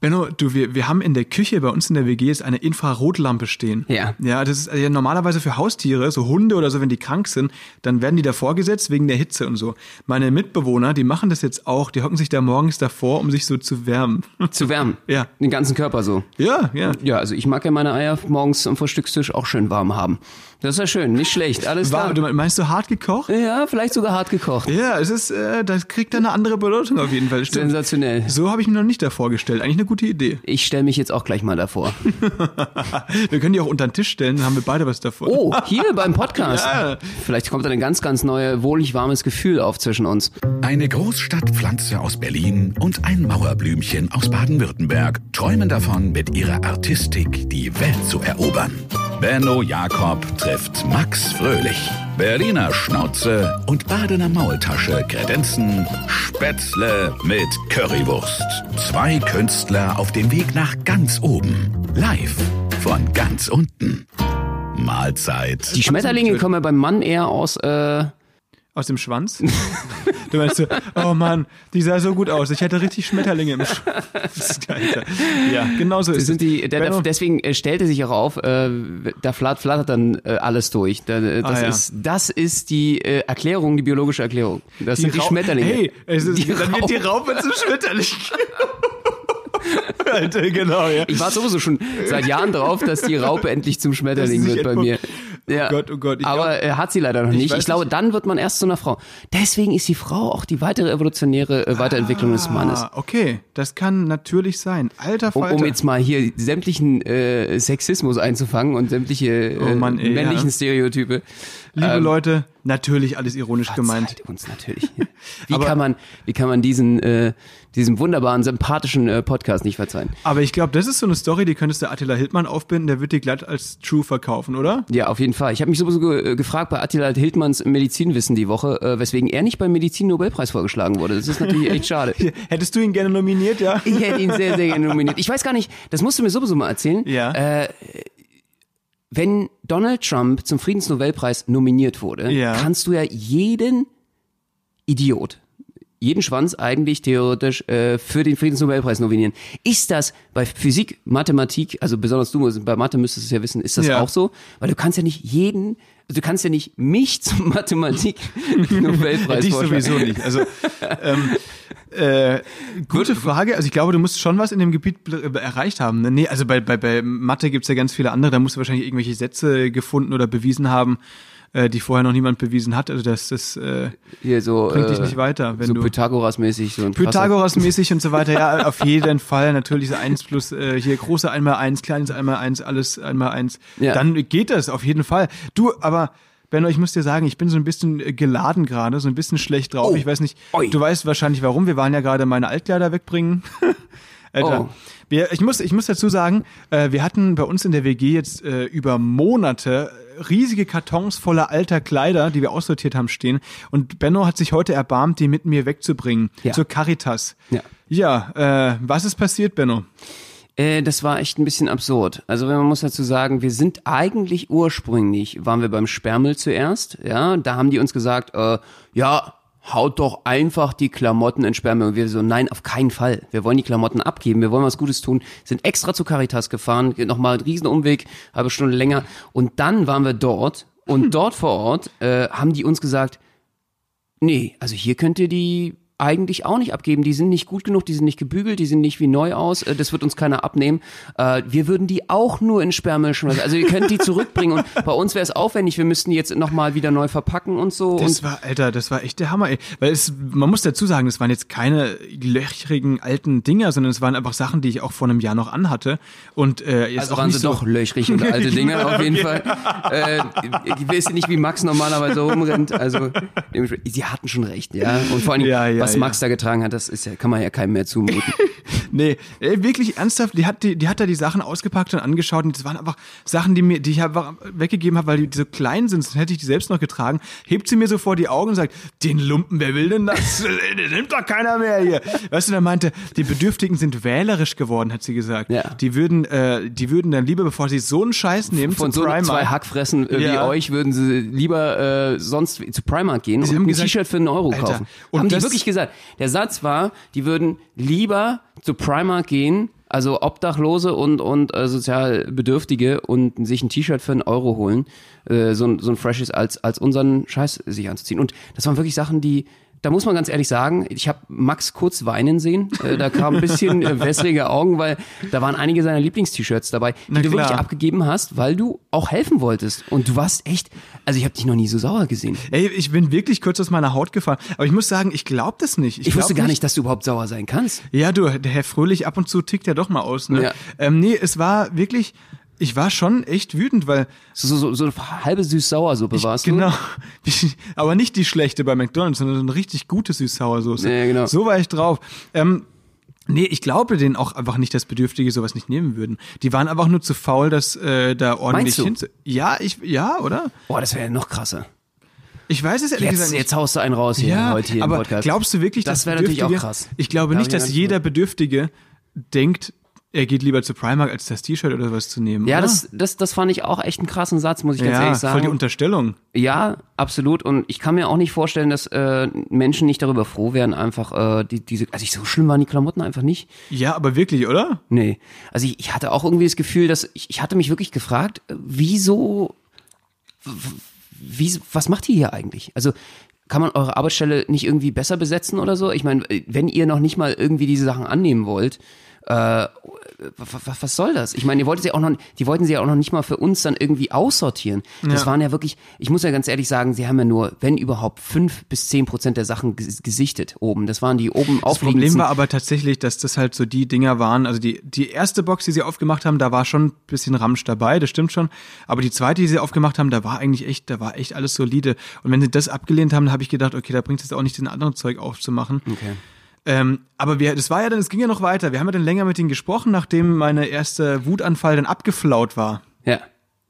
Benno, du, wir, wir haben in der Küche bei uns in der WG jetzt eine Infrarotlampe stehen. Ja. Ja, das ist ja normalerweise für Haustiere, so Hunde oder so, wenn die krank sind, dann werden die davor gesetzt wegen der Hitze und so. Meine Mitbewohner, die machen das jetzt auch, die hocken sich da morgens davor, um sich so zu wärmen. Zu wärmen. Ja. Den ganzen Körper so. Ja, ja. Ja, also ich mag ja meine Eier morgens am Frühstückstisch auch schön warm haben. Das ist ja schön, nicht schlecht, alles War, klar. du meinst du hart gekocht? Ja, vielleicht sogar hart gekocht. Ja, es ist, äh, das kriegt dann eine andere Bedeutung auf jeden Fall. Stimmt. Sensationell. So habe ich mir noch nicht davor gestellt. Eigentlich eine gute Idee. Ich stelle mich jetzt auch gleich mal davor. Wir können die auch unter den Tisch stellen, dann haben wir beide was davon. Oh, hier beim Podcast. Ja. Vielleicht kommt da ein ganz, ganz neue, wohlig warmes Gefühl auf zwischen uns. Eine Großstadtpflanze aus Berlin und ein Mauerblümchen aus Baden-Württemberg träumen davon, mit ihrer Artistik die Welt zu erobern. Benno Jakob trifft Max Fröhlich. Berliner Schnauze und Badener Maultasche kredenzen Spätzle mit Currywurst. Zwei Künstler auf dem Weg nach ganz oben. Live von ganz unten. Mahlzeit. Die Schmetterlinge kommen ja beim Mann eher aus, äh, Aus dem Schwanz? du meinst so, oh Mann, die sah so gut aus. Ich hätte richtig Schmetterlinge im Schwanz. Ja, genau so ist sind es. die, der, der, deswegen äh, stellte sich auch auf, äh, da flatt, flattert dann äh, alles durch. Da, äh, das, Ah, ja. ist, das ist die äh, Erklärung, die biologische Erklärung. Das sind die Rau- Schmetterlinge. Hey, es ist, Die dann wird die Raupe. Zum Schmetterling. Alter, genau, ja. Ich war sowieso schon seit Jahren drauf, dass die Raupe endlich zum Schmetterling wird bei mir. Ja. Oh Gott, oh Gott, Aber glaub- äh, hat sie leider noch nicht. Ich, glaube, nicht. dann wird man erst zu einer Frau. Deswegen ist die Frau auch die weitere evolutionäre äh, Weiterentwicklung des Mannes. Ah, okay, das kann natürlich sein. Alter Um, Falter. um jetzt mal hier sämtlichen äh, Sexismus einzufangen und sämtliche äh, Oh Mann, ey, männlichen ja. Stereotype. Liebe ähm, Leute, natürlich alles ironisch gemeint. Verzeiht uns natürlich. Wie Aber- kann man, wie kann man diesen, äh, diesem wunderbaren, sympathischen äh, Podcast nicht verzeihen? Aber ich glaube, das ist so eine Story, die könntest du Attila Hildmann aufbinden, der wird die glatt als True verkaufen, oder? Ja, auf jeden Fall. Ich habe mich sowieso ge äh, gefragt bei Attila Hildmanns Medizinwissen die Woche, äh, weswegen er nicht beim Medizin-Nobelpreis vorgeschlagen wurde. Das ist natürlich echt schade. Hättest du ihn gerne nominiert, ja? Ich hätte ihn sehr, sehr gerne nominiert. Ich weiß gar nicht, das musst du mir sowieso mal erzählen. Ja. Äh, wenn Donald Trump zum Friedensnobelpreis nominiert wurde, Ja. kannst du ja jeden Idiot, jeden Schwanz eigentlich theoretisch äh, für den Friedensnobelpreis nominieren. Ist das bei Physik, Mathematik, also besonders du, bei Mathe müsstest du es ja wissen, ist das Ja. auch so? Weil du kannst ja nicht jeden, du kannst ja nicht mich zum Mathematik-Nobelpreis Dich sowieso nicht. Also, ähm, äh, gute Frage. Also ich glaube, du musst schon was in dem Gebiet bl- erreicht haben. ne? Nee, also bei, bei, bei Mathe gibt's ja ganz viele andere. Da musst du wahrscheinlich irgendwelche Sätze gefunden oder bewiesen haben, äh, die vorher noch niemand bewiesen hat. Also das, das äh, Hier so, bringt dich äh, nicht weiter. Wenn so du Pythagoras-mäßig. So Pythagoras-mäßig und so weiter, ja, auf jeden Fall. Natürlich eins plus äh, hier große einmal eins, kleines einmal eins, alles einmal eins. Ja. Dann geht das auf jeden Fall. Du, aber Benno, ich muss dir sagen, ich bin so ein bisschen äh, geladen gerade, so ein bisschen schlecht drauf. Oh. Ich weiß nicht, Oi. du weißt wahrscheinlich warum. Wir waren ja gerade meine Altkleider wegbringen. Alter. Oh. Wir, ich, muss, ich muss dazu sagen, äh, wir hatten bei uns in der WG jetzt äh, über Monate riesige Kartons voller alter Kleider, die wir aussortiert haben, stehen. Und Benno hat sich heute erbarmt, die mit mir wegzubringen. Ja. Zur Caritas. Ja. Ja, äh, was ist passiert, Benno? Äh, das war echt ein bisschen absurd. Also wenn man muss dazu sagen, wir sind eigentlich ursprünglich, waren wir beim Sperrmüll zuerst, ja, da haben die uns gesagt, äh, ja, haut doch einfach die Klamotten in Sperrmüll. Und wir so, nein, auf keinen Fall. Wir wollen die Klamotten abgeben, wir wollen was Gutes tun. Sind extra zu Caritas gefahren, nochmal einen riesen Umweg, halbe Stunde länger. Und dann waren wir dort und dort vor Ort äh, haben die uns gesagt, Nee, also hier könnt ihr die eigentlich auch nicht abgeben. Die sind nicht gut genug, die sind nicht gebügelt, die sehen nicht wie neu aus. Äh, Das wird uns keiner abnehmen. Äh, Wir würden die auch nur in Sperrmüll schmeißen. Also ihr könnt die zurückbringen und bei uns wäre es aufwendig. Wir müssten die jetzt nochmal wieder neu verpacken und so. Das und war, Alter, das war echt der Hammer, ey. Weil es, man muss dazu sagen, das waren jetzt keine löchrigen alten Dinger, sondern es waren einfach Sachen, die ich auch vor einem Jahr noch anhatte. Und äh, jetzt also auch waren nicht sie so, doch löchrig und alte Dinge auf jeden Fall. Äh, ich weiß nicht, wie Max normalerweise rumrennt. Also sie hatten schon recht, ja. Und vor allem, Ja, ja, was ja. Max da getragen hat, das ist ja, kann man ja keinem mehr zumuten. Nee, ey, wirklich ernsthaft, die hat, die, die hat da die Sachen ausgepackt und angeschaut und das waren einfach Sachen, die mir, die ich einfach weggegeben habe, weil die so klein sind, sonst hätte ich die selbst noch getragen. Hebt sie mir so vor die Augen und sagt, den Lumpen, wer will denn das? Den nimmt doch keiner mehr hier. Weißt du, da meinte, die Bedürftigen sind wählerisch geworden, hat sie gesagt. Ja. Die würden, äh, die würden dann lieber, bevor sie so einen Scheiß nehmen, Von so Primark, zwei Hackfressen äh, wie Ja. euch würden sie lieber äh, sonst zu Primark gehen und haben ein T-Shirt für einen Euro Alter, kaufen. und Haben die wirklich gesagt. Der Satz war, die würden lieber zu Primark gehen, Also Obdachlose und, und äh, sozial Bedürftige und sich ein T-Shirt für einen Euro holen, äh, so, ein- so ein freshes als, als unseren Scheiß sich anzuziehen. Und das waren wirklich Sachen, die, da muss man ganz ehrlich sagen, ich habe Max kurz weinen sehen. Äh, da kam ein bisschen äh, wässrige Augen, weil da waren einige seiner Lieblingst-T-Shirts dabei, die Na du wirklich abgegeben hast, weil du auch helfen wolltest. Und du warst echt, also ich habe dich noch nie so sauer gesehen. Ey, ich bin wirklich kurz aus meiner Haut gefallen. Aber ich muss sagen, ich glaube das nicht. Ich, glaub wusste gar nicht, dass du überhaupt sauer sein kannst. Ja, du, der Herr Fröhlich ab und zu tickt ja doch mal aus. Ne? Ja. Ähm, nee, es war wirklich, ich war schon echt wütend, weil So, so, so, so eine halbe süß-sauer-Suppe warst genau, du. ich, aber nicht die schlechte bei McDonald's, sondern so eine richtig gute Süß-Sauersoße. Ja, genau. So war ich drauf. Ähm, Nee, ich glaube denen auch einfach nicht, dass Bedürftige sowas nicht nehmen würden. Die waren einfach nur zu faul, das äh, da ordentlich hinzu. Ja, ich, ja, oder? Boah, das wäre ja noch krasser. Ich weiß es ehrlich Jetzt, gesagt nicht. jetzt haust du einen raus hier ja, heute hier aber im Podcast. glaubst du wirklich, Das dass wäre natürlich auch krass. Ich glaube Da nicht, dass jeder Bedürftige denkt, er geht lieber zu Primark, als das T-Shirt oder was zu nehmen. ja, oder? das, das, das fand ich auch echt einen krassen Satz, muss ich ganz ja, ehrlich voll die sagen. Unterstellung. Ja, absolut. Und ich kann mir auch nicht vorstellen, dass äh, Menschen nicht darüber froh wären, einfach äh, die, diese. Also ich, so schlimm waren die Klamotten einfach nicht. Ja, aber wirklich, oder? Nee. Also ich, ich hatte auch irgendwie das Gefühl, dass ich, ich hatte mich wirklich gefragt, wieso, wie, was macht ihr hier eigentlich? Also kann man eure Arbeitsstelle nicht irgendwie besser besetzen oder so? Ich meine, wenn ihr noch nicht mal irgendwie diese Sachen annehmen wollt, äh, was, was soll das? Ich meine, ihr wolltet sie auch noch, die wollten sie ja auch noch nicht mal für uns dann irgendwie aussortieren. Das Ja. waren ja wirklich, ich muss ja ganz ehrlich sagen, sie haben ja nur, wenn überhaupt, fünf bis zehn Prozent der Sachen ges- gesichtet oben. Das waren die oben Das Problem war aber tatsächlich, dass das halt so die Dinger waren. Also die, die erste Box, die sie aufgemacht haben, da war schon ein bisschen Ramsch dabei, das stimmt schon. Aber die zweite, die sie aufgemacht haben, da war eigentlich echt, da war echt alles solide. Und wenn sie das abgelehnt haben, habe ich gedacht, okay, da bringt es auch nicht, den anderen Zeug aufzumachen. Okay. Ähm, aber wir, das war ja dann, es ging ja noch weiter. Wir haben ja dann länger mit ihnen gesprochen, nachdem meine erste Wutanfall dann abgeflaut war. Ja.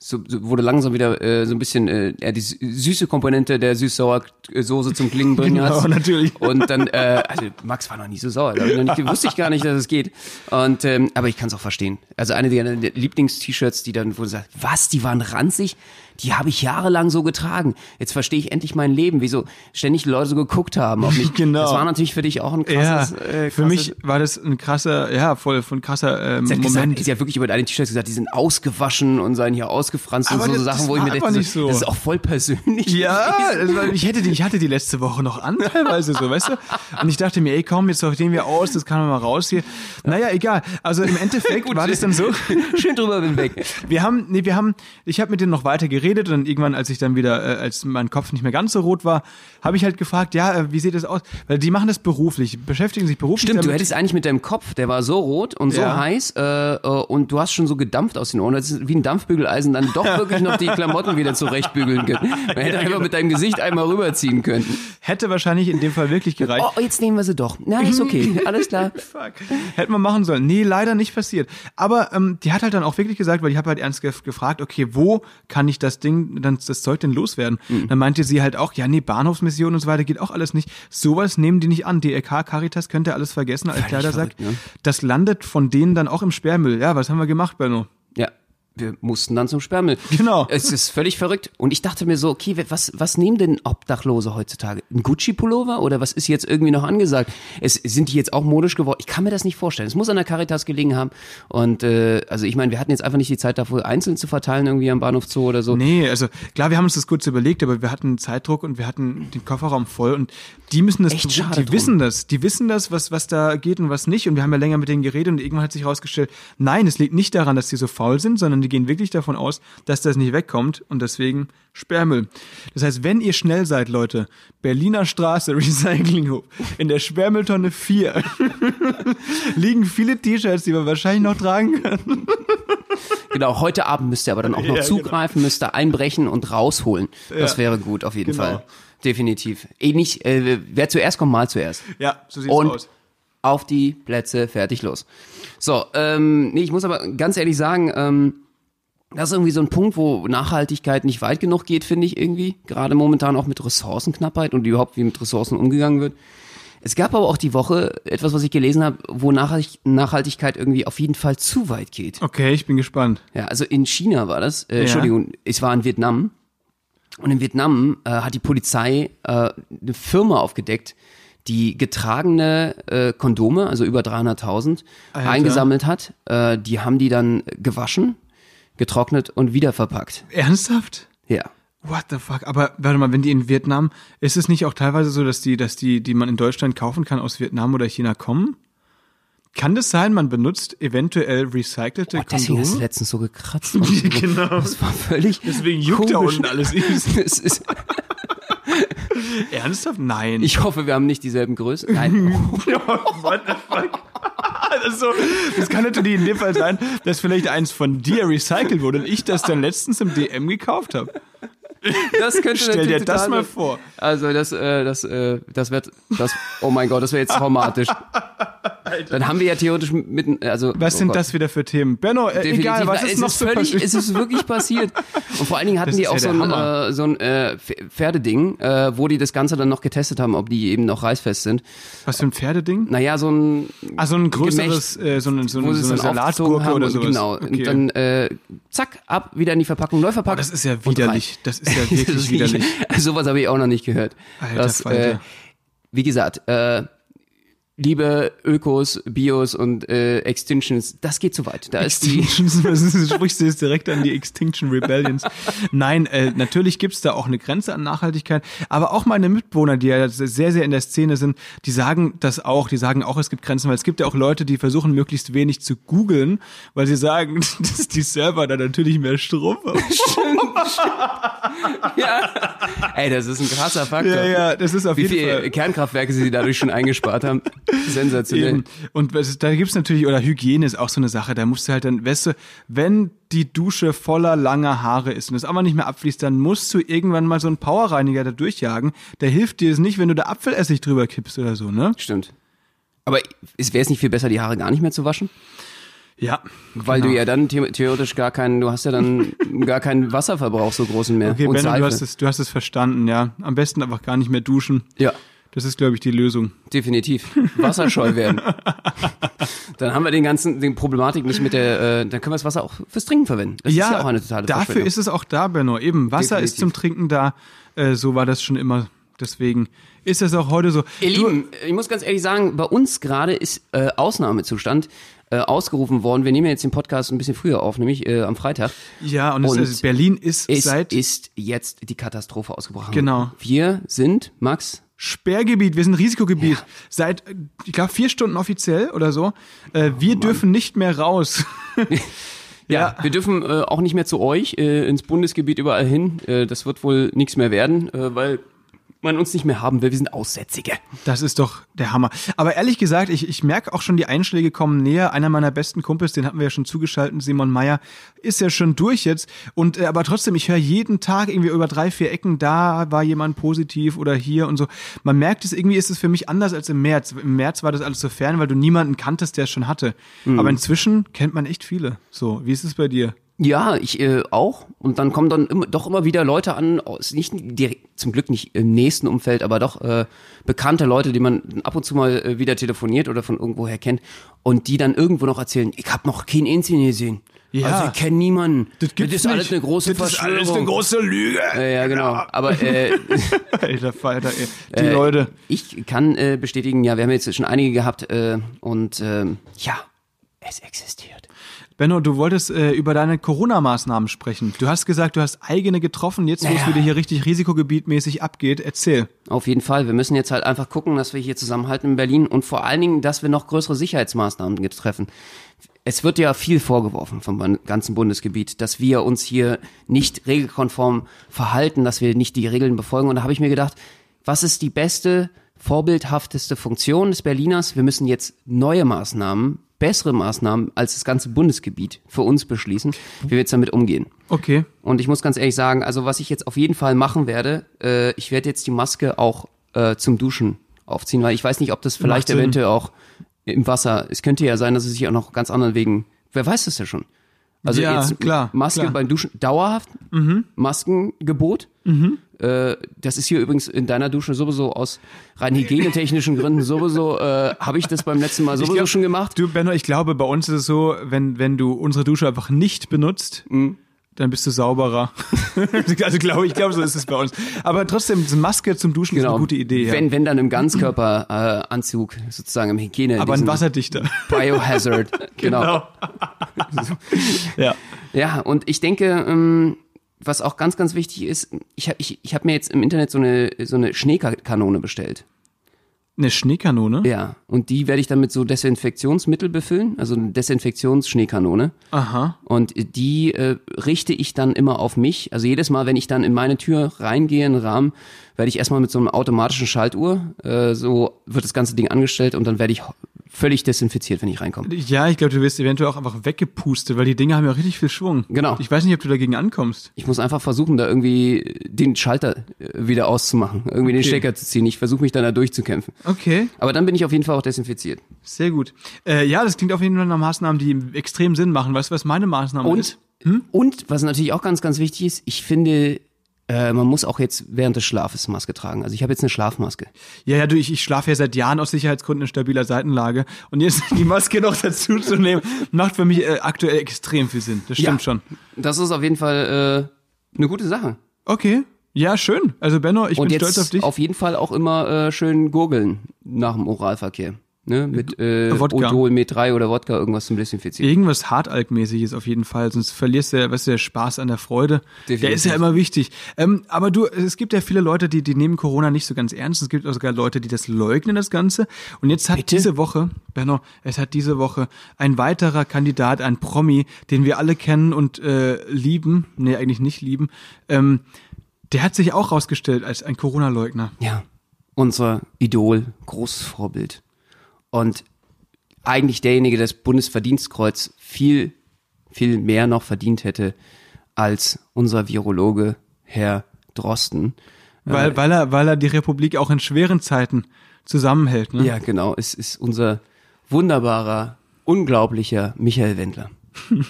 So, so wurde langsam wieder äh, so ein bisschen äh, die sü- süße Komponente der süß-sauer-Soße zum Klingen bringen Genau, hast. natürlich. Und dann, äh, also Max war noch nie so sauer, da hab ich noch nicht, wusste ich gar nicht, dass es geht. Und ähm, aber ich kann es auch verstehen. Also eine der Lieblings-T-Shirts, die dann, wo du sagst, was, die waren ranzig, die habe ich jahrelang so getragen. Jetzt verstehe ich endlich mein Leben, wieso ständig Leute so geguckt haben auf mich. Genau. Das war natürlich für dich auch ein krasses, ja, äh, für mich war das ein krasser, ja, voll von krasser ähm, Sie hat, Moment. gesagt, sie hat wirklich über deine T-Shirts gesagt, die sind ausgewaschen und seien hier ausgefranst Aber und so, so das- Sachen, das wo ich mir dachte, so. das ist auch voll persönlich. Ja, war- ich hätte die, ich hatte die letzte Woche noch an, teilweise so, weißt du? Und ich dachte mir, ey, komm, jetzt sortieren wir aus, das kann man mal raus hier. Naja, egal. Also im Endeffekt war das dann so. Schön drüber bin weg. Wir haben, nee, wir haben, ich habe mit denen noch weiter geredet und dann irgendwann, als ich dann wieder, äh, als mein Kopf nicht mehr ganz so rot war, habe ich halt gefragt, ja, äh, wie sieht das aus? Weil die machen das beruflich, beschäftigen sich beruflich Stimmt, du damit. hättest eigentlich mit deinem Kopf, der war so rot und so Ja. heiß äh, äh, und du hast schon so gedampft aus den Ohren, das ist wie ein Dampfbügeleisen, dann doch wirklich noch die Klamotten wieder zurechtbügeln können. Man hätte einfach genau. mit deinem Gesicht einmal rüberziehen können. Hätte wahrscheinlich in dem Fall wirklich gereicht. Oh, jetzt nehmen wir sie doch. Na, ist okay, alles klar. Fuck. Hätten wir machen sollen. Nee, leider nicht passiert. Aber ähm, die hat halt dann auch wirklich gesagt, weil ich habe halt ernst gef gefragt, okay, wo kann ich das Ding, dann das Zeug denn loswerden? Mhm. Dann meinte sie halt auch, ja, nee, Bahnhofsmission und so weiter geht auch alles nicht. Sowas nehmen die nicht an. DRK, Caritas könnt ihr alles vergessen, als Kleider sagt. verrückt, ne? Das landet von denen dann auch im Sperrmüll. Ja, was haben wir gemacht, Benno? Ja, wir mussten dann zum Sperrmüll. Genau. Es ist völlig verrückt. Und ich dachte mir so, okay, was, was nehmen denn Obdachlose heutzutage? Ein Gucci-Pullover oder was ist jetzt irgendwie noch angesagt? Es, sind die jetzt auch modisch geworden? Ich kann mir das nicht vorstellen. Es muss an der Caritas gelegen haben. Und äh, also ich meine, wir hatten jetzt einfach nicht die Zeit dafür, einzeln zu verteilen irgendwie am Bahnhof Zoo oder so. Nee, also klar, wir haben uns das kurz überlegt, aber wir hatten Zeitdruck und wir hatten den Kofferraum voll und die müssen das, Echt schade die drum. wissen das, die wissen das, was, was da geht und was nicht und wir haben ja länger mit denen geredet und irgendwann hat sich herausgestellt, nein, es liegt nicht daran, dass die so faul sind, sondern die gehen wirklich davon aus, dass das nicht wegkommt und deswegen Sperrmüll. Das heißt, wenn ihr schnell seid, Leute, Berliner Straße, Recyclinghof, in der Sperrmülltonne 4 liegen viele T-Shirts, die wir wahrscheinlich noch tragen können. Genau, heute Abend müsst ihr aber dann auch noch Ja, zugreifen, müsst ihr einbrechen und rausholen. Das Ja. wäre gut, auf jeden Genau. Fall. Definitiv. Eh nicht, äh, wer zuerst kommt, mal zuerst. Ja, so sieht's Und aus. auf die Plätze, fertig, los. So, ähm, nee, ich muss aber ganz ehrlich sagen, ähm, das ist irgendwie so ein Punkt, wo Nachhaltigkeit nicht weit genug geht, finde ich irgendwie. Gerade momentan auch mit Ressourcenknappheit und überhaupt wie mit Ressourcen umgegangen wird. Es gab aber auch die Woche etwas, was ich gelesen habe, wo Nachhaltig- Nachhaltigkeit irgendwie auf jeden Fall zu weit geht. Okay, ich bin gespannt. Ja, also in China war das. Äh, Entschuldigung, es war in Vietnam. Und in Vietnam äh, hat die Polizei äh, eine Firma aufgedeckt, die getragene äh, Kondome, also über 300.000, Alter. eingesammelt hat. Äh, die haben die dann gewaschen, getrocknet und wieder verpackt. Ernsthaft? Ja. What the fuck? Aber warte mal, wenn die in Vietnam, ist es nicht auch teilweise so, dass die, dass die, die man in Deutschland kaufen kann, aus Vietnam oder China kommen? Kann das sein, man benutzt eventuell recycelte Oh, deswegen hast du Kondome? letztens so gekratzt. Genau. Das war völlig Deswegen juckt da komisch. unten alles. Es ist, Ernsthaft? Nein. ich hoffe, wir haben nicht dieselben Größe. Nein. What the fuck? Das, so, das kann natürlich in dem Fall sein, dass vielleicht eins von dir recycelt wurde und ich das dann letztens im DM gekauft habe. Das könnte Stell dir das mal vor. Also das, äh, das, äh, das wird, das, oh mein Gott, das wäre jetzt traumatisch. Dann haben wir ja theoretisch mitten, also Was oh sind Gott. das wieder für Themen? Benno, äh, Definitiv, egal, was es ist noch ist so völlig, passiert? Es ist wirklich passiert. Und vor allen Dingen hatten Das die ist auch ja so ein, äh, so ein äh, Pferdeding, äh, wo die das Ganze dann noch getestet haben, ob die eben noch reißfest sind. Was für ein Pferdeding? Naja, so ein Ah, so ein größeres, äh, so, ein, so, ein, so eine Salatgurke oder und, sowas. Genau. Okay. Und dann äh, zack, ab, wieder in die Verpackung, neu verpackt. Oh, das ist ja widerlich. Das ist ja wirklich ist widerlich. Sowas habe ich auch noch nicht gehört. Alter das, äh, wie gesagt, äh, liebe Ökos, Bios und äh, Extinctions, das geht zu weit. Da ist die Extinctions, ist, das? sprichst du jetzt direkt an die Extinction Rebellions. Nein, äh, natürlich gibt's da auch eine Grenze an Nachhaltigkeit, aber auch meine Mitbewohner, die ja sehr, sehr in der Szene sind, die sagen das auch, die sagen auch, es gibt Grenzen, weil es gibt ja auch Leute, die versuchen, möglichst wenig zu googeln, weil sie sagen, dass die Server da natürlich mehr Strom haben. ja. Ey, das ist ein krasser Faktor. Ja, ja, das ist auf Wie jeden viele Fall. Kernkraftwerke sie dadurch schon eingespart haben. Sensationell. Eben. Und da gibt's natürlich, oder Hygiene ist auch so eine Sache, da musst du halt dann, weißt du, wenn die Dusche voller langer Haare ist und es aber nicht mehr abfließt, dann musst du irgendwann mal so einen Powerreiniger da durchjagen. Der hilft dir es nicht, wenn du da Apfelessig drüber kippst oder so, ne? Stimmt. Aber wäre es nicht viel besser, die Haare gar nicht mehr zu waschen? Ja. Weil Genau. du ja dann the theoretisch gar keinen, du hast ja dann gar keinen Wasserverbrauch so großen mehr. Okay, und Benno, du hast, es, du hast es verstanden, ja. Am besten einfach gar nicht mehr duschen. ja, Das ist, glaube ich, die Lösung. definitiv. Wasserscheu werden. dann haben wir den ganzen, den Problematik nicht mit der, äh, dann können wir das Wasser auch fürs Trinken verwenden. Das ist ja auch eine totale dafür ist es auch da, Benno. Eben, Wasser ist Definitiv. zum Trinken da. Äh, so war das schon immer. Deswegen ist es auch heute so. Ihr Du- Lieben, ich muss ganz ehrlich sagen, bei uns gerade ist äh, Ausnahmezustand äh, ausgerufen worden. Wir nehmen jetzt den Podcast ein bisschen früher auf, nämlich äh, am Freitag. Ja, und, Und es, ist- Berlin ist Es seit ist jetzt die Katastrophe ausgebrochen. Genau. Wir sind, Max, Sperrgebiet, wir sind Risikogebiet. Seit, äh, ich glaube, vier Stunden offiziell oder so. Äh, wir dürfen nicht mehr raus. Ja, wir dürfen äh, auch nicht mehr zu euch, äh, ins Bundesgebiet überall hin. Äh, das wird wohl nichts mehr werden, äh, weil man uns nicht mehr haben will. Wir sind Aussätzige. Das ist doch der Hammer. Aber ehrlich gesagt, ich, ich merke auch schon, die Einschläge kommen näher. Einer meiner besten Kumpels, den hatten wir ja schon zugeschaltet, Simon Meyer, ist ja schon durch jetzt. Und äh, aber trotzdem, ich höre jeden Tag irgendwie über drei, vier Ecken, da war jemand positiv oder hier und so. Man merkt es, irgendwie ist es für mich anders als im März. Im März war das alles so fern, weil du niemanden kanntest, der es schon hatte. Aber inzwischen kennt man echt viele. So, wie ist es bei dir? Ja, ich äh, auch. Und dann kommen dann immer, doch immer wieder Leute an, aus nicht direkt, zum Glück nicht im nächsten Umfeld, aber doch äh, bekannte Leute, die man ab und zu mal äh, wieder telefoniert oder von irgendwoher kennt und die dann irgendwo noch erzählen, ich habe noch keinen Einzelnen gesehen. Ja. Also ich kenne niemanden. Das gibt's ist alles nicht. eine große das ist Verschwörung. alles eine große Lüge. ja, ja, genau. Aber äh, Alter Falter, ey. Die Äh, Leute. Ich kann äh, bestätigen, ja, wir haben jetzt schon einige gehabt äh, und ähm, ja, es existiert. Benno, du wolltest äh, über deine Corona-Maßnahmen sprechen. Du hast gesagt, du hast eigene getroffen, jetzt wo es Naja. wieder hier richtig risikogebietmäßig abgeht. Erzähl. Auf jeden Fall. Wir müssen jetzt halt einfach gucken, dass wir hier zusammenhalten in Berlin und vor allen Dingen, dass wir noch größere Sicherheitsmaßnahmen jetzt treffen. Es wird ja viel vorgeworfen vom ganzen Bundesgebiet, dass wir uns hier nicht regelkonform verhalten, dass wir nicht die Regeln befolgen. Und da habe ich mir gedacht, was ist die beste, vorbildhafteste Funktion des Berliners? Wir müssen jetzt neue Maßnahmen, bessere Maßnahmen als das ganze Bundesgebiet für uns beschließen, wie wir jetzt damit umgehen. Okay. Und ich muss ganz ehrlich sagen, also was ich jetzt auf jeden Fall machen werde, äh, ich werde jetzt die Maske auch äh, zum Duschen aufziehen, weil ich weiß nicht, ob das vielleicht Sinn. eventuell auch im Wasser, es könnte ja sein, dass es sich auch noch ganz anderen Wegen, wer weiß das ja schon. Also Ja, jetzt klar, Maske klar. Mhm. beim Duschen dauerhaft, Maskengebot. Äh, das ist hier übrigens in deiner Dusche sowieso aus rein hygienetechnischen Gründen sowieso, äh, habe ich das beim letzten Mal sowieso glaub, schon gemacht. Du, Benno, ich glaube, bei uns ist es so, wenn, wenn du unsere Dusche einfach nicht benutzt, Mhm. dann bist du sauberer. also glaube ich, glaube so ist es bei uns. Aber trotzdem, Maske zum Duschen ist eine gute Idee. Ja. Wenn, wenn dann im Ganzkörperanzug, äh, sozusagen im Hygiene. Aber ein wasserdichter. Biohazard, genau. Ja. Ja, und ich denke, ähm, was auch ganz, ganz wichtig ist, ich habe ich, ich hab mir jetzt im Internet so eine, so eine Schneekanone bestellt. Eine Schneekanone? Ja, und die werde ich dann mit so Desinfektionsmittel befüllen, also eine Desinfektionsschneekanone. Aha. Und die äh, richte ich dann immer auf mich. Also jedes Mal, wenn ich dann in meine Tür reingehe, in den Rahmen, werde ich erstmal mit so einer automatischen Schaltuhr, äh, so wird das ganze Ding angestellt und dann werde ich völlig desinfiziert, wenn ich reinkomme. Ja, ich glaube, du wirst eventuell auch einfach weggepustet, weil die Dinger haben ja richtig viel Schwung. Genau. Ich weiß nicht, ob du dagegen ankommst. Ich muss einfach versuchen, da irgendwie den Schalter äh, wieder auszumachen, irgendwie den Okay. Stecker zu ziehen. Ich versuche mich dann da durchzukämpfen. Okay, Aber dann bin ich auf jeden Fall auch desinfiziert. sehr gut. Äh, ja, das klingt auf jeden Fall nach Maßnahmen, die extrem Sinn machen. Weißt du, was meine Maßnahme ist? Und, und was natürlich auch ganz, ganz wichtig ist, ich finde, äh, man muss auch jetzt während des Schlafes Maske tragen. Also ich habe jetzt eine Schlafmaske. Ja, ja, du, ich, ich schlafe ja seit Jahren aus Sicherheitsgründen in stabiler Seitenlage. Und jetzt die Maske noch dazu zu nehmen, macht für mich äh, aktuell extrem viel Sinn. Das stimmt Ja. schon. Das ist auf jeden Fall äh, eine gute Sache. Okay. Ja, schön. Also Benno, ich Und bin stolz auf dich. auf jeden Fall auch immer äh, schön gurgeln nach dem Oralverkehr. Ne? Mit äh, Wodka. Odol, Met 3 oder Wodka irgendwas zum Desinfizieren. Irgendwas hartalkmäßiges auf jeden Fall, sonst verlierst du ja, weißt du, der Spaß an der Freude. Der Definitiv. ist ja immer wichtig. Ähm, aber du, es gibt ja viele Leute, die, die nehmen Corona nicht so ganz ernst. Es gibt auch sogar Leute, die das leugnen, das Ganze. Und jetzt hat Bitte? diese Woche, Benno, es hat diese Woche ein weiterer Kandidat, ein Promi, den wir alle kennen und äh, lieben, nee, eigentlich nicht lieben, ähm, der hat sich auch rausgestellt als ein Corona-Leugner. Ja, unser Idol, großes Vorbild. Und eigentlich derjenige, der das Bundesverdienstkreuz viel, viel mehr noch verdient hätte als unser Virologe Herr Drosten. Weil, weil, er, weil er die Republik auch in schweren Zeiten zusammenhält. Ne? Ja, genau, es ist unser wunderbarer, unglaublicher Michael Wendler.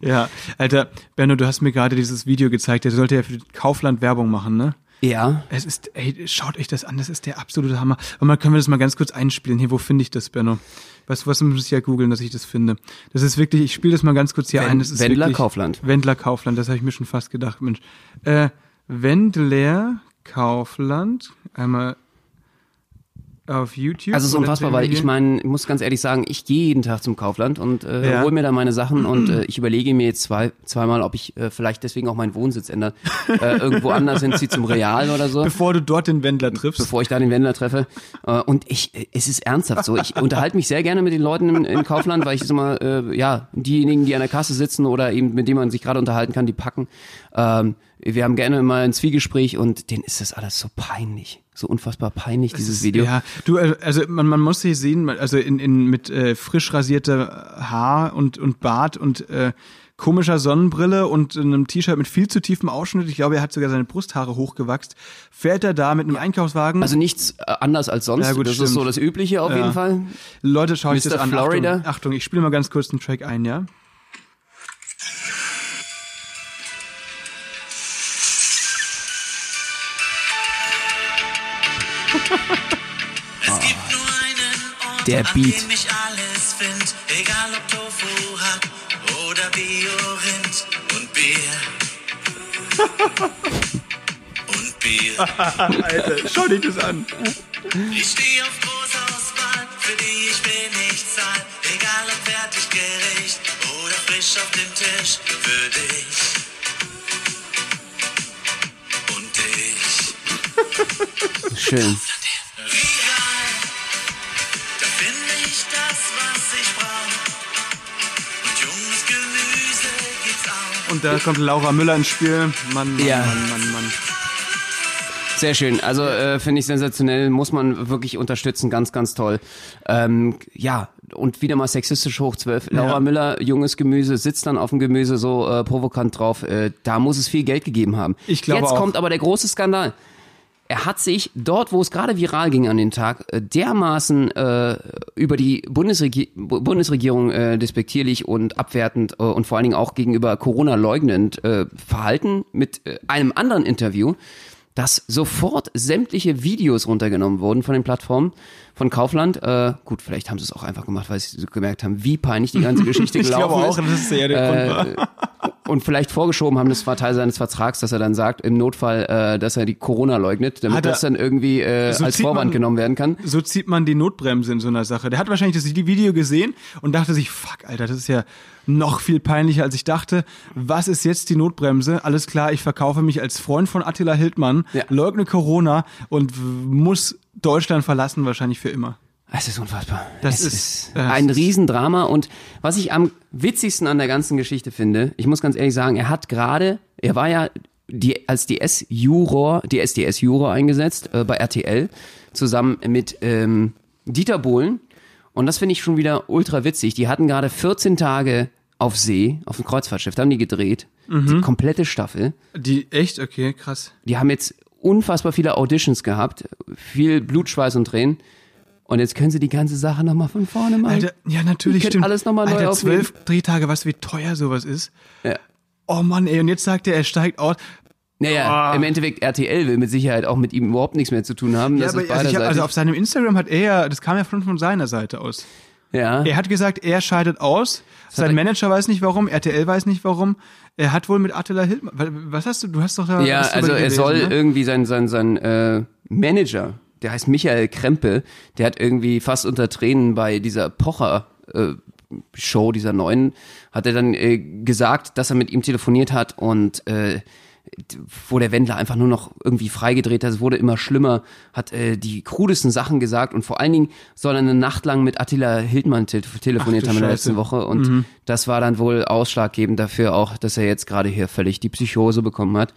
Ja, Alter, Benno, du hast mir gerade dieses Video gezeigt, der sollte ja für Kaufland Werbung machen, ne? Ja, Es ist, ey, schaut euch das an, das ist der absolute Hammer. Und mal können wir das mal ganz kurz einspielen. Hier, wo finde ich das, Benno? Weißt du, was muss ich ja googeln, dass ich das finde? Das ist wirklich, ich spiele das mal ganz kurz hier Wen- ein. Das ist Wendler wirklich, Kaufland. Wendler Kaufland, das habe ich mir schon fast gedacht, Mensch. Äh, Wendler Kaufland, einmal auf YouTube. Also so Oder unfassbar, weil ich meine, ich muss ganz ehrlich sagen, ich gehe jeden Tag zum Kaufland und äh, Ja. hole mir da meine Sachen und äh, ich überlege mir jetzt zwei, zweimal, ob ich äh, vielleicht deswegen auch meinen Wohnsitz ändere. äh, irgendwo anders hinziehe zum Real oder so. Bevor du dort den Wendler triffst. bevor ich da den Wendler treffe. Äh, Und ich, äh, es ist ernsthaft so. Ich unterhalte mich sehr gerne mit den Leuten im, im Kaufland, weil ich es immer, äh, ja, diejenigen, die an der Kasse sitzen oder eben mit denen man sich gerade unterhalten kann, die packen. Ähm, wir haben gerne mal ein Zwiegespräch und denen ist das alles so peinlich. So unfassbar peinlich, dieses Video. Ja, du, äh, also man, man muss sich sehen, also in, in mit äh, frisch rasierter Haar und, und Bart und äh, komischer Sonnenbrille und einem T-Shirt mit viel zu tiefem Ausschnitt, ich glaube, er hat sogar seine Brusthaare hochgewachst, fährt er da mit einem Einkaufswagen. Also nichts äh, anders als sonst. Ja, gut, das stimmt. ist so das Übliche auf Ja. jeden Fall. Leute, schaut euch das an. Florida. Achtung, Achtung ich spiele mal ganz kurz den Track ein, ja? Der an Beat. dem ich alles find, egal ob Tofu, Hack oder Bio-Rind und Bier. und Bier. Alter, schau dich das an. Ich stehe auf Großauswahl, für die ich wenig zahl, egal ob Fertiggericht oder frisch auf dem Tisch, für dich. Und dich. Schön. Und da kommt Laura Müller ins Spiel. Mann, Mann, Ja. Mann, Mann, Mann. Sehr schön. Also äh, finde ich sensationell, muss man wirklich unterstützen, ganz, ganz toll. Ähm, ja, und wieder mal sexistisch hoch 12. Laura Ja. Müller, junges Gemüse, sitzt dann auf dem Gemüse so äh, provokant drauf. Äh, da muss es viel Geld gegeben haben. Ich glaube Jetzt auch. kommt aber der große Skandal. Er hat sich dort, wo es gerade viral ging an den Tag, äh, dermaßen äh, über die Bundesregi Bu- Bundesregierung äh, despektierlich und abwertend äh, und vor allen Dingen auch gegenüber Corona leugnend äh, verhalten mit äh, einem anderen Interview, dass sofort sämtliche Videos runtergenommen wurden von den Plattformen von Kaufland. Äh, gut, vielleicht haben sie es auch einfach gemacht, weil sie gemerkt haben, wie peinlich die ganze Geschichte Ich gelaufen glaube auch, ist. dass es eher der Grund war. und vielleicht vorgeschoben haben, das war Teil seines Vertrags, dass er dann sagt, im Notfall, äh, dass er die Corona leugnet, damit er- das dann irgendwie äh, So als Vorwand man- genommen werden kann. So zieht man die Notbremse in so einer Sache. Der hat wahrscheinlich das Video gesehen und dachte sich, fuck, Alter, das ist ja noch viel peinlicher, als ich dachte. Was ist jetzt die Notbremse? Alles klar, ich verkaufe mich als Freund von Attila Hildmann, Ja. leugne Corona und muss Deutschland verlassen, wahrscheinlich für immer. Es ist unfassbar. Das es ist- ist, ein Riesendrama und was ich am witzigsten an der ganzen Geschichte finde, ich muss ganz ehrlich sagen, er hat gerade, er war ja die, als DS-Juror, die SDS-Juror eingesetzt äh, bei RTL, zusammen mit ähm, Dieter Bohlen und das finde ich schon wieder ultra witzig. Die hatten gerade 14 Tage auf See, auf dem Kreuzfahrtschiff, da haben die gedreht, Mhm. die komplette Staffel. Die, echt? Okay, krass. Die haben jetzt unfassbar viele Auditions gehabt, viel Blut, Schweiß und Tränen. Und jetzt können sie die ganze Sache nochmal von vorne machen. Alter, ja, natürlich stimmt. alles noch mal neu Alter, zwölf Drehtage, was wie teuer sowas ist. Ja. Oh Mann, ey, und jetzt sagt er, er steigt aus. Naja, Ah. im Endeffekt RTL will mit Sicherheit auch mit ihm überhaupt nichts mehr zu tun haben. Ja, aber also, ich hab, also auf seinem Instagram hat er ja, das kam ja von, von seiner Seite aus. Ja. Er hat gesagt, er scheidet aus. Sein er- Manager weiß nicht warum, RTL weiß nicht warum. Er hat wohl mit Attila Hildmann. wa- Was hast du? Du hast doch da. ja, also er gelesen, soll ne? irgendwie sein, sein, sein äh, Manager, der heißt Michael Krempe, der hat irgendwie fast unter Tränen bei dieser Pocher äh, Show, dieser neuen, hat er dann äh, gesagt, dass er mit ihm telefoniert hat und äh, wo der Wendler einfach nur noch irgendwie freigedreht hat, es wurde immer schlimmer, hat äh, die krudesten Sachen gesagt und vor allen Dingen soll er eine Nacht lang mit Attila Hildmann te telefoniert Ach haben in der letzten Woche und das war dann wohl ausschlaggebend dafür auch, dass er jetzt gerade hier völlig die Psychose bekommen hat.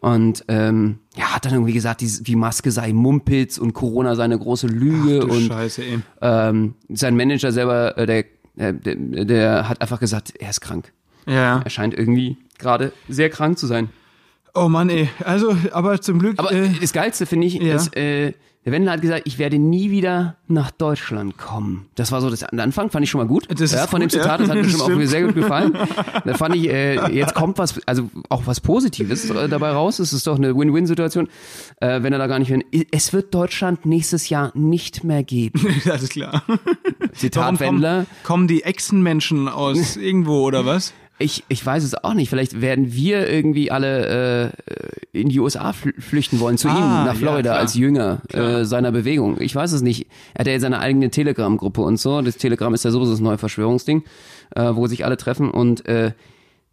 Und ähm, ja, hat dann irgendwie gesagt, die, die Maske sei Mumpitz und Corona sei eine große Lüge Du und Scheiße, ey. ähm, sein Manager selber, äh, der, äh, der, der hat einfach gesagt, er ist krank. Ja. Er scheint irgendwie gerade sehr krank zu sein. Oh Mann, ey. Also, aber zum Glück. Aber äh, das Geilste finde ich, ja. ist, äh, der Wendler hat gesagt, ich werde nie wieder nach Deutschland kommen. Das war so das Anfang, fand ich schon mal gut. Das ja, ist von gut, dem Zitat, ja. das hat mir schon auch Stimmt. sehr gut gefallen. Da fand ich, äh, jetzt kommt was, also auch was Positives äh, dabei raus. Es ist doch eine Win-Win-Situation, äh, wenn er da gar nicht hin. Es wird Deutschland nächstes Jahr nicht mehr geben. alles klar. Zitat Warum kommen, Wendler. kommen die Echsenmenschen aus irgendwo oder was? Ich, ich weiß es auch nicht. Vielleicht werden wir irgendwie alle äh, in die USA fl flüchten wollen, zu Ah, ihm, nach ja, Florida, klar. als Jünger äh, seiner Bewegung. Ich weiß es nicht. Er hat ja jetzt seine eigene Telegram-Gruppe und so. Das Telegram ist ja sowieso das neue Verschwörungsding, äh, wo sich alle treffen und äh,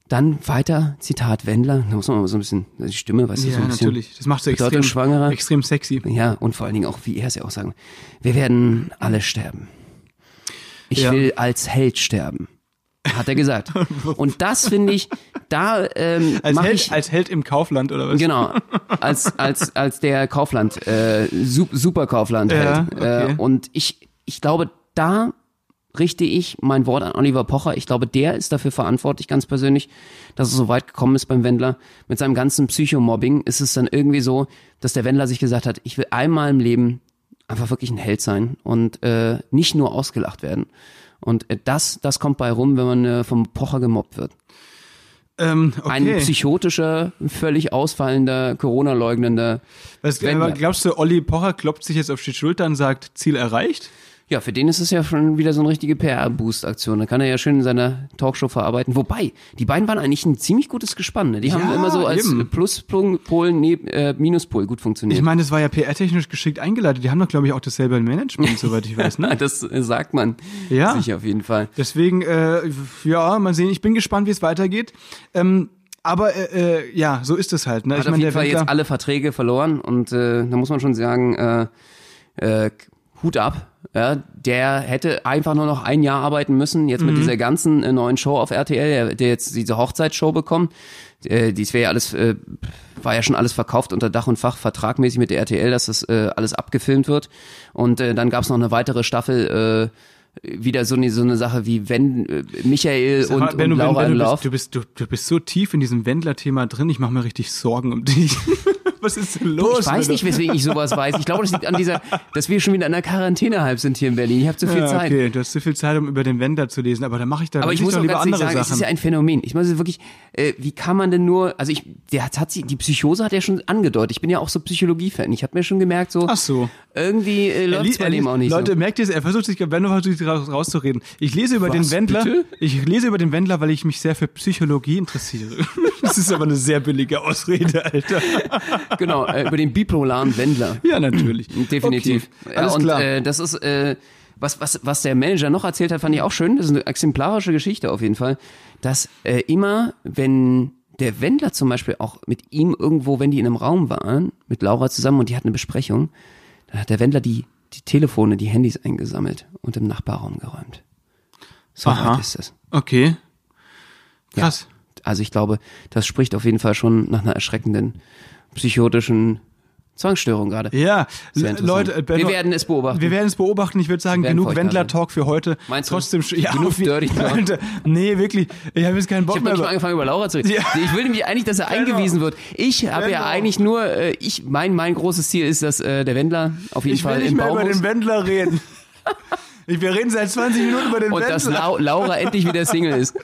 dann weiter, Zitat Wendler, da muss man mal so ein bisschen, die Stimme, weißt du, so Ja, ein bisschen natürlich. Das macht so extrem, bedeutungsschwangerer. extrem sexy. Ja, und vor allen Dingen auch, wie er es ja auch sagen, wir werden alle sterben. Ich Ja. will als Held sterben. Hat er gesagt. Und das finde ich, da ähm, Als Held, ich als Held im Kaufland oder was? genau als als als der Kaufland äh, Su- super Kaufland Ja, okay. Äh, und ich ich glaube, da richte ich mein Wort an Oliver Pocher. Ich glaube, der ist dafür verantwortlich, ganz persönlich, dass es so weit gekommen ist beim Wendler. Mit seinem ganzen Psychomobbing ist es dann irgendwie so, dass der Wendler sich gesagt hat, ich will einmal im Leben einfach wirklich ein Held sein und äh, nicht nur ausgelacht werden. Und äh, das, das kommt bei rum, wenn man äh, vom Pocher gemobbt wird. Ähm, okay. Ein psychotischer, völlig ausfallender, Corona-leugnender. was, aber glaubst du, Olli Pocher klopft sich jetzt auf die Schulter und sagt, Ziel erreicht? Ja, für den ist es ja schon wieder so eine richtige PR-Boost-Aktion. Da kann er ja schön in seiner Talkshow verarbeiten. Wobei, die beiden waren eigentlich ein ziemlich gutes Gespann. Ne? Die haben Ja, immer so als eben. Pluspol, neben, äh, Minuspol gut funktioniert. Ich meine, das war ja PR-technisch geschickt eingeleitet. Die haben doch, glaube ich, auch dasselbe Management, soweit ich weiß, ne? das äh, sagt man Ja. sich auf jeden Fall. Deswegen, äh, ja, mal sehen. Ich bin gespannt, wie es weitergeht. Ähm, aber äh, äh, ja, so ist es halt. Ne? Hat ich auf meine, jeden Fall jetzt alle Verträge verloren und äh, da muss man schon sagen, äh, äh, Hut ab. Ja, der hätte einfach nur noch ein Jahr arbeiten müssen, jetzt Mhm. mit dieser ganzen äh, neuen Show auf RTL, der hätte jetzt diese Hochzeitsshow bekommen. Äh, dies wäre ja alles, äh, war ja schon alles verkauft unter Dach und Fach, vertragmäßig mit der RTL, dass das äh, alles abgefilmt wird. Und äh, dann gab es noch eine weitere Staffel, äh, wieder so eine, so eine Sache wie wenn äh, Michael Sag und, mal, Ben, und du, Ben, Laura Ben, im du, bist, du, bist, du, du bist so tief in diesem Wendler-Thema drin, ich mache mir richtig Sorgen um dich. Was ist denn los? Ich weiß nicht, weswegen ich sowas weiß. Ich glaube, das liegt an dieser, dass wir schon wieder in einer Quarantäne halb sind hier in Berlin. Ich habe zu viel Ja, Zeit. okay, du hast zu viel Zeit, um über den Wendler zu lesen, aber da mache ich da Aber ich muss doch lieber ganz ehrlich andere sagen, es Sachen. ist ja ein Phänomen. Ich muss wirklich, äh, wie kann man denn nur, also ich, der hat, hat sie, die Psychose hat ja schon angedeutet. Ich bin ja auch so Psychologie-Fan. Ich habe mir schon gemerkt, so Ach so. irgendwie äh, Er läuft es bei er dem auch nicht Leute, so. merkt ihr es? Er versucht sich, Wendler versucht sich rauszureden. Ich lese über den Was, Wendler. bitte? Ich lese über den Wendler, weil ich mich sehr für Psychologie interessiere. Das ist aber eine sehr billige Ausrede, Alter. Genau, äh, über den bipolaren Wendler. Ja, natürlich. Definitiv. Okay, Ja, alles und klar. Äh, das ist, äh, was, was, was der Manager noch erzählt hat, fand ich auch schön. Das ist eine exemplarische Geschichte auf jeden Fall. Dass äh, immer, wenn der Wendler zum Beispiel auch mit ihm irgendwo, wenn die in einem Raum waren, mit Laura zusammen und die hatten eine Besprechung, dann hat der Wendler die, die Telefone, die Handys eingesammelt und im Nachbarraum geräumt. So Aha. weit ist es. okay. Krass. Also ich glaube, das spricht auf jeden Fall schon nach einer erschreckenden psychotischen Zwangsstörung gerade. Ja. Leute, Benno, Wir werden es beobachten. Wir werden es beobachten. Ich würde sagen, Wir genug Wendler-Talk für heute. Meinst du? Trotzdem, ja, Genug je- Dirty Talk? Alter, nee, wirklich. Ich habe jetzt keinen Bock Ich habe mehr. nicht mal über- angefangen über Laura zu reden. Ja. Ich will nämlich eigentlich, dass er eingewiesen wird. Ich habe ja Genau. eigentlich nur, äh, ich mein mein großes Ziel ist, dass äh, der Wendler auf jeden Ich will Fall nicht im mehr Baum über muss den Wendler reden. Ich- Wir reden seit 20 Minuten über den und Wendler. dass Lau Laura endlich wieder Single ist.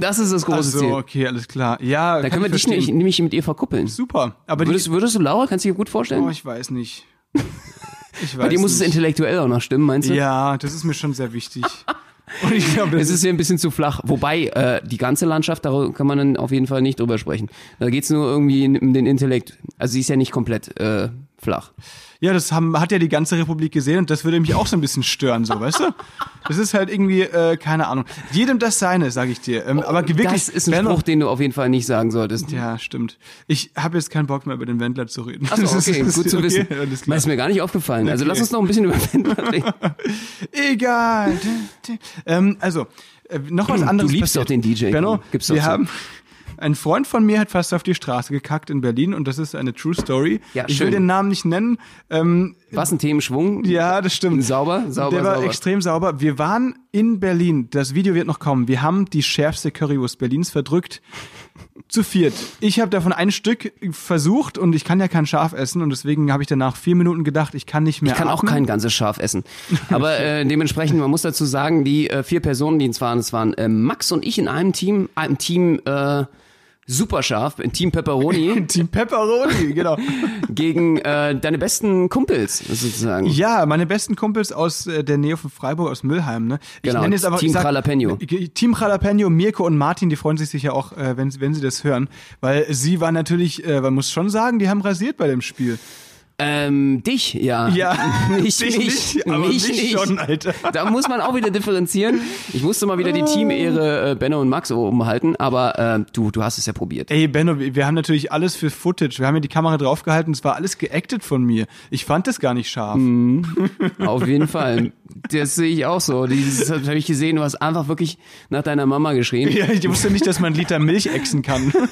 Das ist das große so, Ziel. okay, alles klar. Ja, Da können wir dich nämlich, nämlich mit ihr verkuppeln. Super. Aber die, Würdest, würdest du Laura, kannst du dir gut vorstellen? oh, ich weiß nicht. Ich weiß Bei dir muss es intellektuell auch noch stimmen, meinst du? Ja, das ist mir schon sehr wichtig. Und ich glaube, das Es ist hier ein bisschen zu flach. Wobei, äh, die ganze Landschaft, da kann man dann auf jeden Fall nicht drüber sprechen. Da geht's nur irgendwie um den Intellekt. Also sie ist ja nicht komplett äh, flach. Ja, das haben, hat ja die ganze Republik gesehen und das würde mich auch so ein bisschen stören, so, weißt du? Das ist halt irgendwie, äh, keine Ahnung. Jedem das seine, sage ich dir. Ähm, aber wirklich, das ist ein Spruch, den du auf jeden Fall nicht sagen solltest. Ja, stimmt. Ich habe jetzt keinen Bock mehr über den Wendler zu reden. Achso, ist- okay, das gut ist zu okay, wissen. alles Das ist mir gar nicht aufgefallen. Also Okay. lass uns noch ein bisschen über Wendler reden. Egal. ähm, also, äh, noch was anderes. liebst passiert. doch den DJ, Benno, gib's doch wir zu. haben. Ein Freund von mir hat fast auf die Straße gekackt in Berlin und das ist eine True Story. Ja, ich will schön. den Namen nicht nennen. Ähm, Was ein Themenschwung. ja, das stimmt. Sauber, sauber, Der war sauber. extrem sauber. Wir waren in Berlin. Das Video wird noch kommen. Wir haben die schärfste Currywurst Berlins verdrückt. Zu viert. Ich habe davon ein Stück versucht und ich kann ja kein Schaf essen und deswegen habe ich danach vier Minuten gedacht, ich kann nicht mehr Ich kann auch atmen. kein ganzes Schaf essen. Aber äh, dementsprechend, man muss dazu sagen, die äh, vier Personen, die es waren, es waren äh, Max und ich in einem Team, einem Team äh, super scharf, in Team Pepperoni, Team Pepperoni, genau. gegen äh, deine besten Kumpels sozusagen. Ja, meine besten Kumpels aus äh, der Nähe von Freiburg, aus Müllheim. Ne? Ich Genau, nenne jetzt aber, Team sag, Jalapeno. Team Jalapeno, Mirko und Martin, die freuen sich sicher auch, äh, wenn, wenn sie das hören. Weil sie waren natürlich, äh, man muss schon sagen, die haben rasiert bei dem Spiel. Ähm, dich, ja. Ja, nicht dich mich, nicht, aber mich mich nicht. schon, Alter. Da muss man auch wieder differenzieren. Ich musste mal wieder die Teamehre äh, Benno und Max oben halten, aber äh, du, du hast es ja probiert. Ey, Benno, wir haben natürlich alles für Footage. Wir haben ja die Kamera draufgehalten, es war alles geactet von mir. Ich fand das gar nicht scharf. Auf jeden Fall. Das sehe ich auch so. Dieses habe ich gesehen, du hast einfach wirklich nach deiner Mama geschrien. Ja, ich wusste nicht, dass man einen Liter Milch exen kann.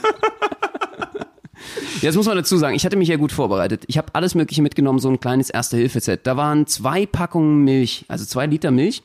Jetzt muss man dazu sagen, ich hatte mich ja gut vorbereitet. Ich habe alles Mögliche mitgenommen, so ein kleines Erste-Hilfe-Set. Da waren zwei Packungen Milch, also zwei Liter Milch.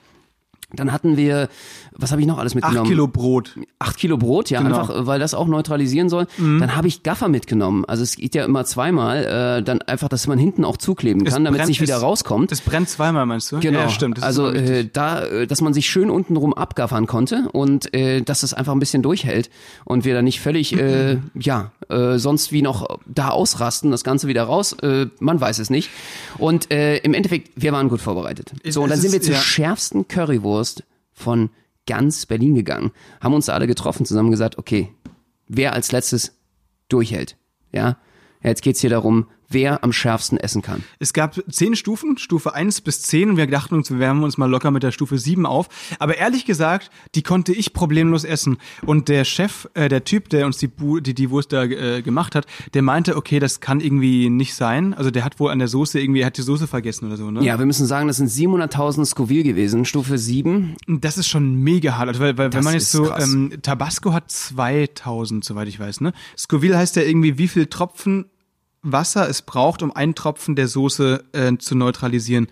Dann hatten wir, was habe ich noch alles mitgenommen? Acht Kilo Brot. Acht Kilo Brot, ja, Genau. einfach, äh, weil das auch neutralisieren soll. Dann habe ich Gaffer mitgenommen. Also es geht ja immer zweimal, äh, dann einfach, dass man hinten auch zukleben kann, damit es nicht wieder rauskommt. Es brennt zweimal, meinst du? Genau. Ja, stimmt. Das also äh, da, äh, dass man sich schön untenrum abgaffern konnte und äh, dass es einfach ein bisschen durchhält und wir da nicht völlig, äh, ja, äh, sonst wie noch da ausrasten, das Ganze wieder raus. Äh, man weiß es nicht. Und äh, im Endeffekt, wir waren gut vorbereitet. So, und dann sind wir zur ja. schärfsten Currywurst von ganz Berlin gegangen, haben uns alle getroffen, zusammen gesagt, okay, wer als letztes durchhält, ja. Jetzt geht's hier darum, wer am schärfsten essen kann. Es gab zehn Stufen, Stufe 1 bis 10 und wir dachten uns, wir wärmen uns mal locker mit der Stufe 7 auf. Aber ehrlich gesagt, die konnte ich problemlos essen. Und der Chef, äh, der Typ, der uns die, Bu die, die Wurst da äh, gemacht hat, der meinte, okay, das kann irgendwie nicht sein. Also der hat wohl an der Soße irgendwie, er hat die Soße vergessen oder so, ne? Ja, wir müssen sagen, das sind 700.000 Scoville gewesen, Stufe 7. Und Das ist schon mega hart. Also, weil, weil wenn man jetzt so, krass. ähm, Tabasco hat 2000, soweit ich weiß, ne? Scoville heißt ja irgendwie, wie viel Tropfen Wasser es braucht, um einen Tropfen der Soße äh, zu neutralisieren.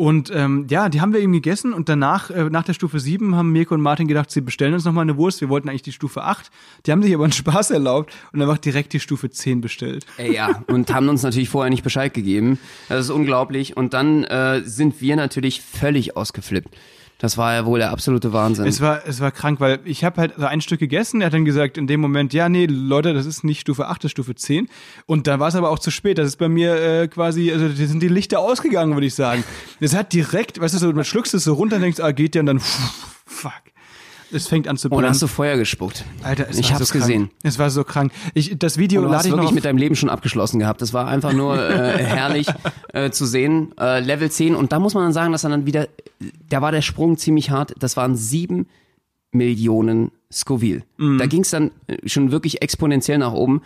Und ähm, ja, die haben wir eben gegessen und danach, äh, nach der Stufe 7, haben Mirko und Martin gedacht, sie bestellen uns nochmal eine Wurst. Wir wollten eigentlich die Stufe 8. Die haben sich aber einen Spaß erlaubt und einfach direkt die Stufe 10 bestellt. Ey, ja, und haben uns natürlich vorher nicht Bescheid gegeben. Das ist unglaublich. Und dann äh, sind wir natürlich völlig ausgeflippt. Das war ja wohl der absolute Wahnsinn. Es war, es war krank, weil ich habe halt so ein Stück gegessen. Er hat dann gesagt, in dem Moment, ja, nee, Leute, das ist nicht Stufe 8, das ist Stufe 10. Und dann war es aber auch zu spät. Das ist bei mir äh, quasi, also da sind die Lichter ausgegangen, würde ich sagen. Das hat direkt, weißt du, so, man schluckst es so runter und denkst, ah, geht ja, und dann, fuck. Es fängt an zu oh, brennen. hast du Feuer gespuckt. Alter, es ich war hab's so krank. gesehen. Es war so krank. Ich, das Video Und du lade hast ich noch wirklich auf, mit deinem Leben schon abgeschlossen gehabt. Das war einfach nur äh, herrlich äh, zu sehen. Äh, Level 10. Und da muss man dann sagen, dass dann wieder, da war der Sprung ziemlich hart. Das waren sieben Millionen Scoville. Mhm. Da ging's dann äh, schon wirklich exponentiell nach oben.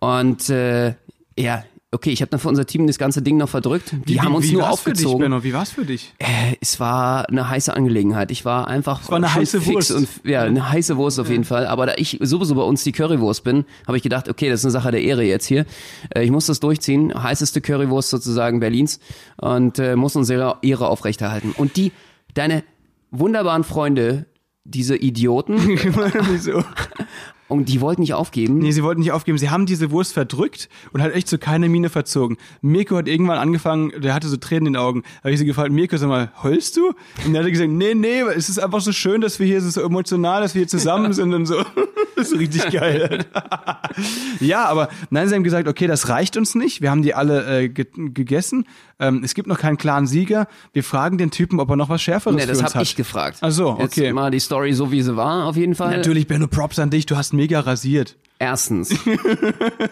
Und äh, ja, okay, ich habe dann für unser Team das ganze Ding noch verdrückt. Die wie, haben uns wie nur war's Für dich, aufgezogen. Benno? Wie war's für dich? Äh, es war eine heiße Angelegenheit. Ich war einfach war eine heiße fix Wurst. und ja, eine heiße Wurst auf jeden Fall. Aber da ich sowieso bei uns die Currywurst bin, habe ich gedacht, okay, das ist eine Sache der Ehre jetzt hier. Äh, ich muss das durchziehen. Heißeste Currywurst sozusagen Berlins und äh, muss unsere Ehre aufrechterhalten. Und die, deine wunderbaren Freunde, diese Idioten, Wieso? und die wollten nicht aufgeben. Nee, sie wollten nicht aufgeben. Sie haben diese Wurst verdrückt und hat echt so keine Miene verzogen. Mirko hat irgendwann angefangen, der hatte so Tränen in den Augen. Da habe ich sie gefragt, Mirko, sag mal, heulst du? Und er hat gesagt, nee, nee, es ist einfach so schön, dass wir hier so emotional, dass wir hier zusammen sind und so. Das ist richtig geil. ja, aber nein, sie haben gesagt, okay, das reicht uns nicht. Wir haben die alle äh, ge gegessen. Ähm, es gibt noch keinen klaren Sieger. Wir fragen den Typen, ob er noch was Schärferes Nee, für das uns habe hat. ich gefragt. Ach so, Jetzt okay. mal die Story so, wie sie war, auf jeden Fall. Natürlich, Benno, Props an dich. Du hast mega rasiert. Erstens,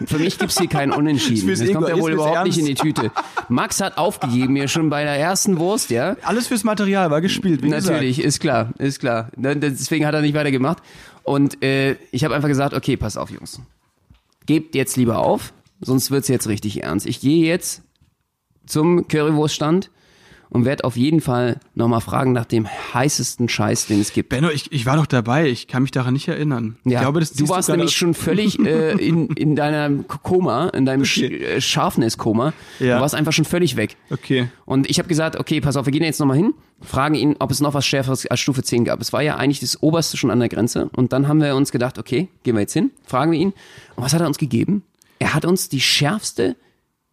für mich gibt's hier kein Unentschieden. Fürs Das kommt ja wohl überhaupt nicht in die Tüte. Max hat aufgegeben mir schon bei der ersten Wurst, ja. Alles fürs Material war gespielt, wie Natürlich, ist klar, ist klar. Ne, Deswegen hat er nicht weitergemacht. Und äh, ich habe einfach gesagt, okay, pass auf, Jungs. Gebt jetzt lieber auf, sonst wird's jetzt richtig ernst. Ich gehe jetzt zum Currywurststand und werde auf jeden Fall nochmal fragen nach dem heißesten Scheiß, den es gibt. Benno, ich, ich war doch dabei, ich kann mich daran nicht erinnern. Ja, ich glaube, das du warst gerade nämlich schon völlig äh, in, in deinem Koma, in deinem Sch Okay. äh, Scharfness-Koma. Ja. Du warst einfach schon völlig weg. Okay. Und ich habe gesagt, okay, pass auf, wir gehen jetzt nochmal hin, fragen ihn, ob es noch was Schärferes als Stufe 10 gab. Es war ja eigentlich das Oberste schon an der Grenze. Und dann haben wir uns gedacht, okay, gehen wir jetzt hin, fragen wir ihn. Und was hat er uns gegeben? Er hat uns die schärfste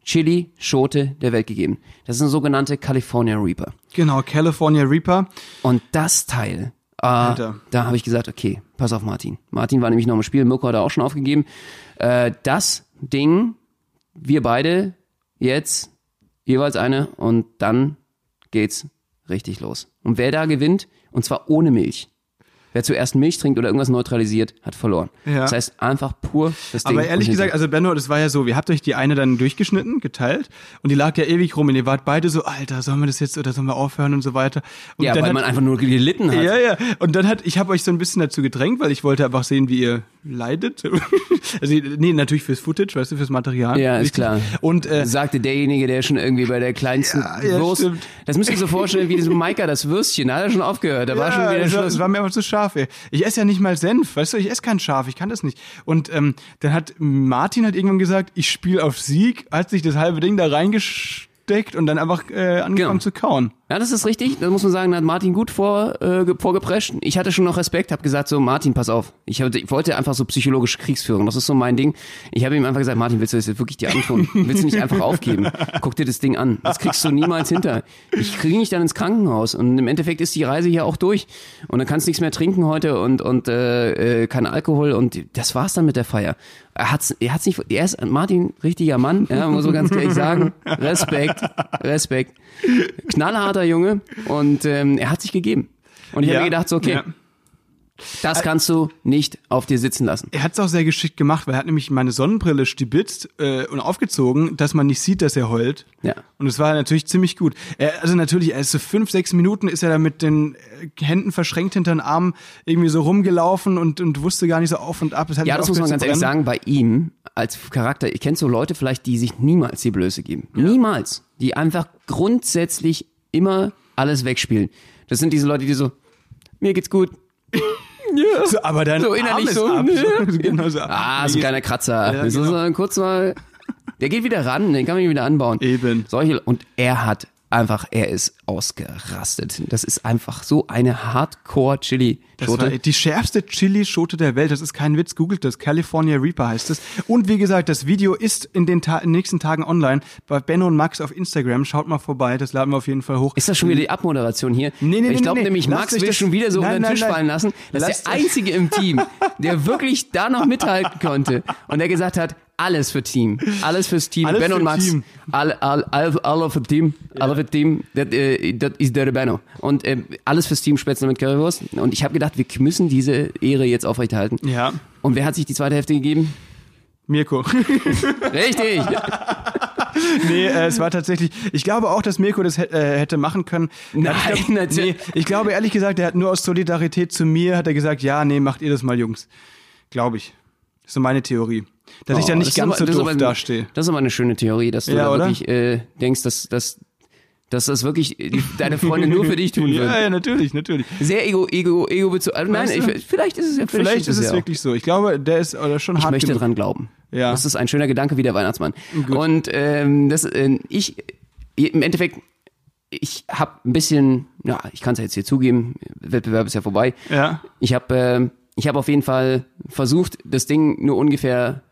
Chili-Schote der Welt gegeben. Das ist eine sogenannte California Reaper. Genau, California Reaper. Und das Teil, äh, Alter. da habe ich gesagt, okay, pass auf Martin. Martin war nämlich noch im Spiel, Mirko hat er auch schon aufgegeben. Äh, das Ding, wir beide jetzt jeweils eine und dann geht's richtig los. Und wer da gewinnt, und zwar ohne Milch. Wer zuerst Milch trinkt oder irgendwas neutralisiert, hat verloren. Ja. Das heißt einfach pur das Ding. Aber ehrlich gesagt, also Benno, das war ja so, ihr habt euch die eine dann durchgeschnitten, geteilt und die lag ja ewig rum und ihr wart beide so, Alter, sollen wir das jetzt oder sollen wir aufhören und so weiter. Und ja, weil hat, man einfach nur gelitten hat. ja, ja. Und dann hat, ich habe euch so ein bisschen dazu gedrängt, weil ich wollte einfach sehen, wie ihr leidet. also, nee, natürlich fürs Footage, weißt du, fürs Material. Ja, ist klar. Und äh, sagte derjenige, der schon irgendwie bei der kleinsten Ja, ja, Wurst. stimmt. Das müsst ihr so vorstellen, wie diesem Maika das Würstchen. Da hat er schon aufgehört. Da war schon wieder Schluss. es war mir einfach zu scharf, ey. Ich esse ja nicht mal Senf, weißt du, ich esse kein Schaf, ich kann das nicht. Und ähm, dann hat Martin halt irgendwann gesagt, ich spiele auf Sieg, hat sich das halbe Ding da reingesteckt und dann einfach äh, angefangen Genau. zu kauen. Ja, das ist richtig. Das muss man sagen, da hat Martin gut vor, äh, ge- vorgeprescht. Ich hatte schon noch Respekt, habe gesagt, so Martin, pass auf. Ich, hab, ich wollte einfach so psychologische Kriegsführung. Das ist so mein Ding. Ich habe ihm einfach gesagt, Martin, willst du das jetzt wirklich dir antun? Willst du nicht einfach aufgeben? Guck dir das Ding an. Das kriegst du niemals hinter. Ich kriege dich dann ins Krankenhaus. Und im Endeffekt ist die Reise hier auch durch. Und dann kannst du nichts mehr trinken heute und, und äh, äh, kein Alkohol. Und das war's dann mit der Feier. Er hat's, er hat's nicht, er ist Martin, richtiger Mann, ja, muss man ganz ehrlich sagen. Respekt, Respekt. Knallharter Junge und ähm, er hat sich gegeben. Und ich habe mir gedacht, so, okay, Ja. das kannst du nicht auf dir sitzen lassen. Er hat es auch sehr geschickt gemacht, weil er hat nämlich meine Sonnenbrille stibitzt äh, und aufgezogen, dass man nicht sieht, dass er heult. Ja. Und es war natürlich ziemlich gut. Er, also natürlich, er ist so fünf, sechs Minuten ist er da mit den äh, Händen verschränkt hinter den Armen irgendwie so rumgelaufen und, und wusste gar nicht so auf und ab. Hat Ja, das muss man ganz ehrlich sagen, bei ihm als Charakter, ich kenne so Leute vielleicht, die sich niemals die Blöße geben. Niemals. Die einfach grundsätzlich immer alles wegspielen. Das sind diese Leute, die so, mir geht's gut. ja. So, aber dann So innerlich so, ab. ne? so, genau so. Ah, so ein kleiner Kratzer. Ja, das ist genau. so kurz mal, der geht wieder ran, den kann man wieder anbauen. Eben. Solche, und er hat einfach, er ist ausgerastet. Das ist einfach so eine Hardcore-Chili-Schote. die schärfste Chili-Schote der Welt. Das ist kein Witz. Googelt das. California Reaper heißt es. Und wie gesagt, das Video ist in den, Ta in den nächsten Tagen online bei Benno und Max auf Instagram. Schaut mal vorbei. Das laden wir auf jeden Fall hoch. Ist das schon wieder die Abmoderation hier? Nee, nee, nee, ich glaube nee, nämlich, Max will das- schon wieder so Nein, unter den Tisch nein. fallen lassen. Das ist der Einzige im Team, der wirklich da noch mithalten konnte. Und der gesagt hat, alles für Team. Alles fürs Team. Alles Benno für und Max. Team. Alle, alle, alle, alle für Team. Alle für Team. Das, äh, das ist der Benno. Und äh, alles fürs Team Spätzle mit Currywurst. Und ich habe gedacht, wir müssen diese Ehre jetzt aufrechterhalten. Ja. Und wer hat sich die zweite Hälfte gegeben? Mirko. Richtig. nee, äh, es war tatsächlich, ich glaube auch, dass Mirko das äh, hätte machen können. Nein, ich glaub, natürlich. Nee, ich glaube ehrlich gesagt, er hat nur aus Solidarität zu mir, hat er gesagt, ja, nee, macht ihr das mal, Jungs. Glaube ich. Das ist so meine Theorie. Dass ich da Oh, nicht ganz aber- so doof dastehe. Das ist aber eine schöne Theorie, dass du Ja, da wirklich äh, denkst, dass, dass, dass das wirklich die, deine Freunde nur für dich tun. Ja, ja, natürlich, natürlich. Sehr ego, ego, ego bezogen. Also nein, ich, vielleicht ist es ja Vielleicht ist es ja wirklich so. Ich glaube, der ist oder schon Ich hart möchte genug. dran glauben. Ja. Das ist ein schöner Gedanke wie der Weihnachtsmann. Und ähm, das, äh, ich, im Endeffekt, ich habe ein bisschen, ja, ich kann es ja jetzt hier zugeben, Wettbewerb ist ja vorbei. Ja. Ich habe äh, ich habe auf jeden Fall versucht, das Ding nur ungefähr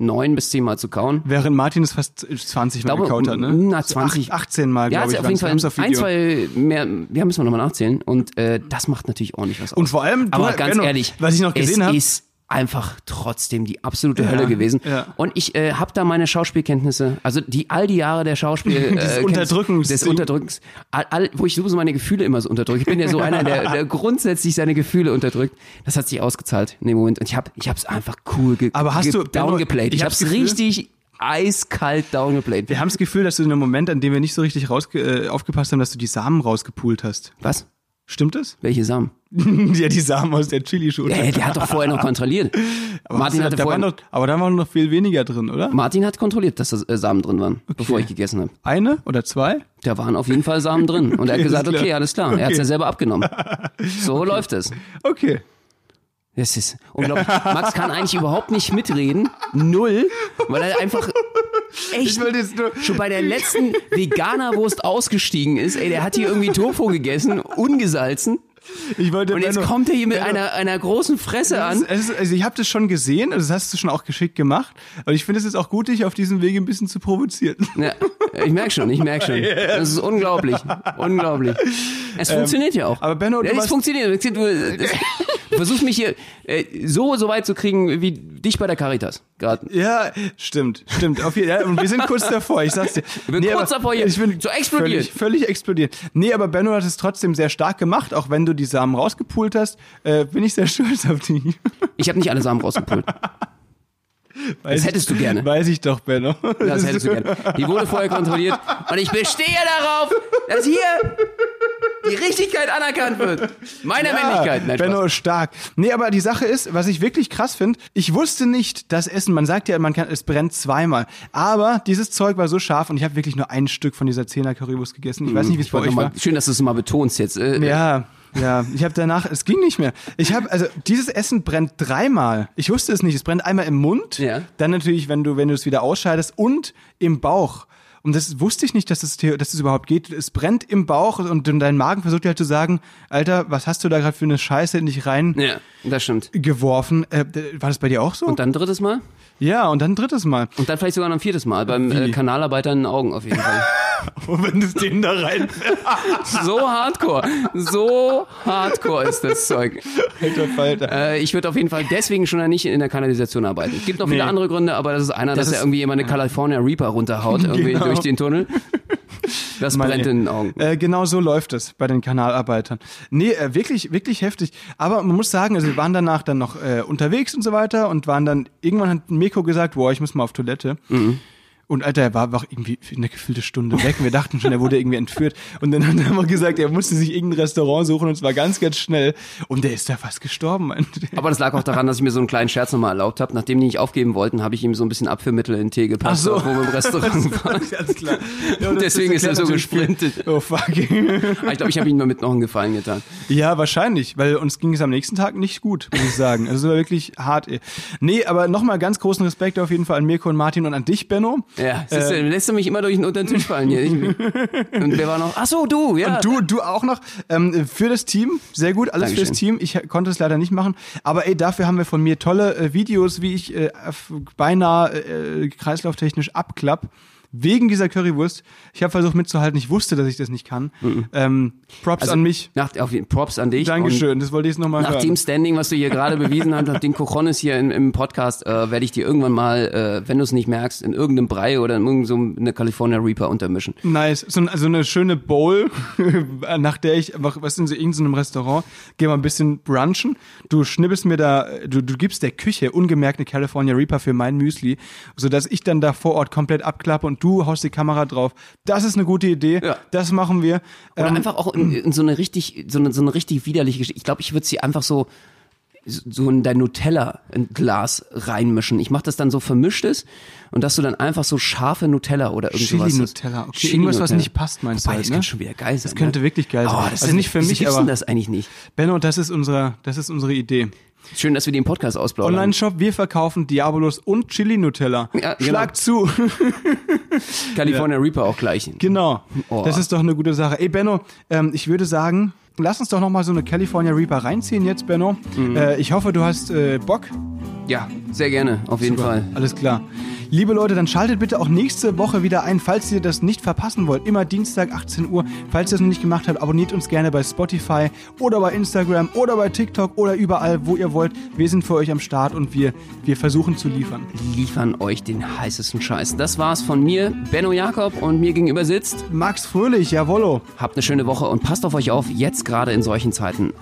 neun bis zehn Mal zu kauen. Während Martin es fast 20 Mal glaube, gekaut hat, ne? na, So 20. acht- 18 Mal, Ja, glaube also ich. auf jeden Fall ein, zwei mehr, ja, müssen wir nochmal nachzählen. Und äh, das macht natürlich ordentlich was aus. Und vor allem, du, Aber ganz Benno, ehrlich, was ich noch gesehen es habe, ist einfach trotzdem die absolute Hölle gewesen. ja. Und ich äh, habe da meine Schauspielkenntnisse, also die all die Jahre der Schauspiel äh, Des Kenntnis- Unterdrückens. des Unterdrückens, all, all, wo ich sowieso meine Gefühle immer so unterdrücke. Ich bin ja so einer, der, der grundsätzlich seine Gefühle unterdrückt. Das hat sich ausgezahlt in dem Moment. Und ich habe ich habe es einfach cool ge Aber hast ge du- Benno, downgeplayt. ich Ich, hab's habe es richtig eiskalt downgeplayt. Wir haben das Gefühl, dass du in einem Moment, an dem wir nicht so richtig rausge äh, aufgepasst haben, dass du die Samen rausgepult hast. Was? Stimmt das? Welche Samen? ja, die Samen aus der Chili-Schote. Äh, der hat doch vorher noch kontrolliert. Martin hatte da vorher noch, aber da waren noch viel weniger drin, oder? Martin hat kontrolliert, dass da äh, Samen drin waren, bevor ich gegessen habe. Eine oder zwei? Da waren auf jeden Fall Samen drin. Und er hat Okay, gesagt, okay, alles klar. Er hat es ja selber abgenommen. So läuft es. Okay. Das ist unglaublich. Max kann eigentlich überhaupt nicht mitreden. Null. Weil er einfach echt Ich wollte jetzt nur- schon bei der letzten Veganerwurst ausgestiegen ist. Ey, der hat hier irgendwie Tofu gegessen, ungesalzen. Ich wollte Und jetzt Benno- kommt er hier mit einer, einer großen Fresse es an. es Also ich habe das schon gesehen, also das hast du schon auch geschickt gemacht. Aber ich finde es jetzt auch gut, dich auf diesem Wege ein bisschen zu provozieren. Ja, ich merk schon, ich merk schon. Das ist unglaublich. Unglaublich. Es funktioniert ja auch. Ähm, aber Benno, du ja, es warst- funktioniert. Du, versuchst mich hier äh, so, so weit zu kriegen wie dich bei der Caritas. Gerade. Ja, stimmt, stimmt. Auf jeden, ja, und wir sind kurz davor, ich sag's dir. Ich bin kurz davor, hier ich bin zu explodieren. Völlig, völlig explodiert. Nee, aber Benno hat es trotzdem sehr stark gemacht, auch wenn du die Samen rausgepult hast. Äh, bin ich sehr stolz auf dich. Ich habe nicht alle Samen rausgepult. Weiß hättest du gerne. Weiß ich doch, Benno. Das hättest du gerne. Die wurde vorher kontrolliert. Und ich bestehe darauf, dass hier die Richtigkeit anerkannt wird. Meiner Männlichkeit. Nein, Benno ist stark. Nee, aber die Sache ist, was ich wirklich krass finde, ich wusste nicht, dass Essen, man sagt ja, man kann, es brennt zweimal. Aber dieses Zeug war so scharf und ich habe wirklich nur ein Stück von dieser 10er Currywurst gegessen. Ich weiß nicht, wie es bei euch war. schön, dass du es mal betonst jetzt. Äh, Ja, ja, ich habe danach, es ging nicht mehr. Ich habe, also dieses Essen brennt dreimal. Ich wusste es nicht. Es brennt einmal im Mund, Ja. dann natürlich, wenn du, wenn du es wieder ausscheidest und im Bauch. Und das wusste ich nicht, dass das, dass das überhaupt geht. Es brennt im Bauch und dein Magen versucht dir halt zu sagen, Alter, was hast du da gerade für eine Scheiße in dich rein Ja, das stimmt. geworfen? Äh, war das bei dir auch so? Und dann drittes Mal? Ja, und dann drittes Mal. Und dann vielleicht sogar noch ein viertes Mal. Beim äh? Kanalarbeiter in den Augen auf jeden Fall. Und wenn du den da rein, So hardcore. So hardcore ist das Zeug. alter Falter. Äh, ich würde auf jeden Fall deswegen schon nicht in der Kanalisation arbeiten. Es gibt noch viele Nee. andere Gründe, aber das ist einer, Das dass ist- er irgendwie jemand eine California Reaper runterhaut, irgendwie Genau. durch den Tunnel. Das Mann, brennt in den Augen. Äh, genau so läuft es bei den Kanalarbeitern. Nee, äh, wirklich, wirklich heftig. Aber man muss sagen, also wir waren danach dann noch äh, unterwegs und so weiter und waren dann, irgendwann hat Meko gesagt, boah, ich muss mal auf Toilette. Und Alter, er war einfach irgendwie eine gefühlte Stunde weg. Und wir dachten schon, er wurde irgendwie entführt. Und dann er immer gesagt, er musste sich irgendein Restaurant suchen und zwar ganz, ganz schnell. Und der ist da fast gestorben. Aber das lag auch daran, dass ich mir so einen kleinen Scherz nochmal erlaubt habe. Nachdem die nicht aufgeben wollten, habe ich ihm so ein bisschen Abführmittel in den Tee gepasst, so. wo wir im Restaurant waren. Ganz klar. Ja, Deswegen ist er so gesprintet. Oh fuck. Aber ich glaube, ich habe ihm damit noch einen Gefallen getan. Ja, wahrscheinlich, weil uns ging es am nächsten Tag nicht gut, muss ich sagen. Also es war wirklich hart. Nee, aber nochmal ganz großen Respekt auf jeden Fall an Mirko und Martin und an dich, Benno. Ja, siehst du, lässt du mich immer durch den unter den Tisch fallen hier. Ich, und wer war noch? Ach so, du, ja. Und du, du auch noch ähm, für das Team. Sehr gut, alles Dankeschön. fürs Team. Ich konnte es leider nicht machen. Aber ey, dafür haben wir von mir tolle äh, Videos, wie ich äh, beinahe äh, kreislauftechnisch abklapp. Wegen dieser Currywurst. Ich habe versucht mitzuhalten. Ich wusste, dass ich das nicht kann. Ähm, Props an mich. Nach, auf, Props an dich. Dankeschön. Das wollte ich jetzt nochmal Nach hören. dem Standing, was du hier gerade bewiesen hast, nach den Cojones hier in, im Podcast, äh, werde ich dir irgendwann mal, äh, wenn du es nicht merkst, in irgendeinem Brei oder in irgendeinem so eine California Reaper untermischen. Nice. So, so eine schöne Bowl, nach der ich einfach, was in so irgendeinem Restaurant, geh mal ein bisschen brunchen. Du schnippelst mir da, du, du gibst der Küche ungemerkt eine California Reaper für mein Müsli, sodass ich dann da vor Ort komplett abklappe und du haust die Kamera drauf. Das ist eine gute Idee. Ja. Das machen wir. Oder Ähm, einfach auch in, in so eine richtig, so eine, so eine richtig widerliche Geschichte. Ich glaube, ich würde sie einfach so so in dein Nutella ein Glas reinmischen. Ich mache das dann so vermischtes und dass du dann einfach so scharfe Nutella oder irgend sowas Chili. Nutella. Okay, Chili irgendwas, was nicht passt, meinst du Wobei, halt, das ne? könnte schon wieder geil sein. Das könnte ne? wirklich geil sein. Oh, das Also ist, nicht für mich, aber- das eigentlich nicht. Benno, das ist unsere, das ist unsere Idee. Schön, dass wir den Podcast ausplaudern. Online-Shop, wir verkaufen Diabolos und Chili Nutella. Ja, genau. Schlag zu. California Reaper auch gleich. Genau. Oh. Das ist doch eine gute Sache. Ey, Benno, ähm, ich würde sagen, lass uns doch noch mal so eine California Reaper reinziehen jetzt, Benno. Mhm. Äh, ich hoffe, du hast äh, Bock. Ja, sehr gerne, auf jeden Fall. Alles klar. Liebe Leute, dann schaltet bitte auch nächste Woche wieder ein, falls ihr das nicht verpassen wollt. Immer Dienstag 18 Uhr. Falls ihr das noch nicht gemacht habt, abonniert uns gerne bei Spotify oder bei Instagram oder bei TikTok oder überall, wo ihr wollt. Wir sind für euch am Start und wir, wir versuchen zu liefern. Liefern euch den heißesten Scheiß. Das war's von mir, Benno Jakob, und mir gegenüber sitzt. Max Fröhlich, jawollo. Habt eine schöne Woche und passt auf euch auf, jetzt gerade in solchen Zeiten.